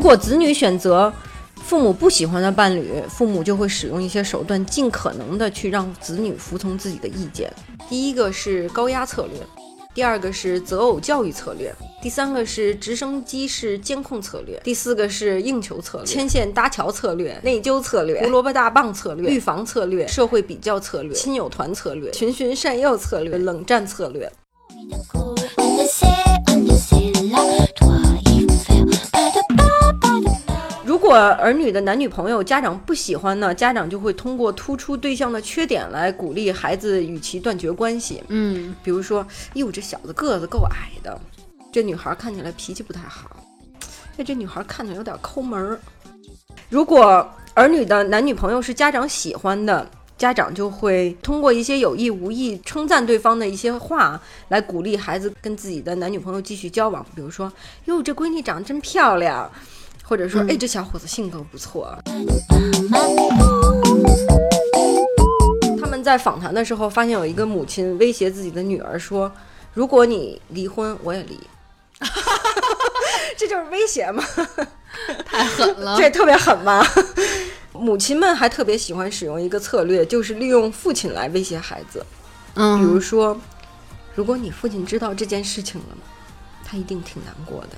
果子女选择父母不喜欢的伴侣，父母就会使用一些手段，尽可能的去让子女服从自己的意见。第一个是高压策略，第二个是择偶教育策略，第三个是直升机式监控策略，第四个是应求策略、牵线搭桥策略、内疚策略、胡萝卜大棒策略、预防策略、社会比较策略、亲友团策略、循循善诱策略、冷战策略。果儿女的男女朋友家长不喜欢呢，家长就会通过突出对象的缺点来鼓励孩子与其断绝关系。嗯，比如说，哟，这小子个子够矮的，这女孩看起来脾气不太好，哎，这女孩看起来有点抠门儿。如果儿女的男女朋友是家长喜欢的，家长就会通过一些有意无意称赞对方的一些话来鼓励孩子跟自己的男女朋友继续交往。比如说，哟，这闺女长得真漂亮，或者说，哎，这小伙子性格不错。他们在访谈的时候发现，有一个母亲威胁自己的女儿说：“如果你离婚，我也离。”这就是威胁吗？太狠了。这特别狠吧？母亲们还特别喜欢使用一个策略，就是利用父亲来威胁孩子。嗯，比如说，如果你父亲知道这件事情了，他一定挺难过的。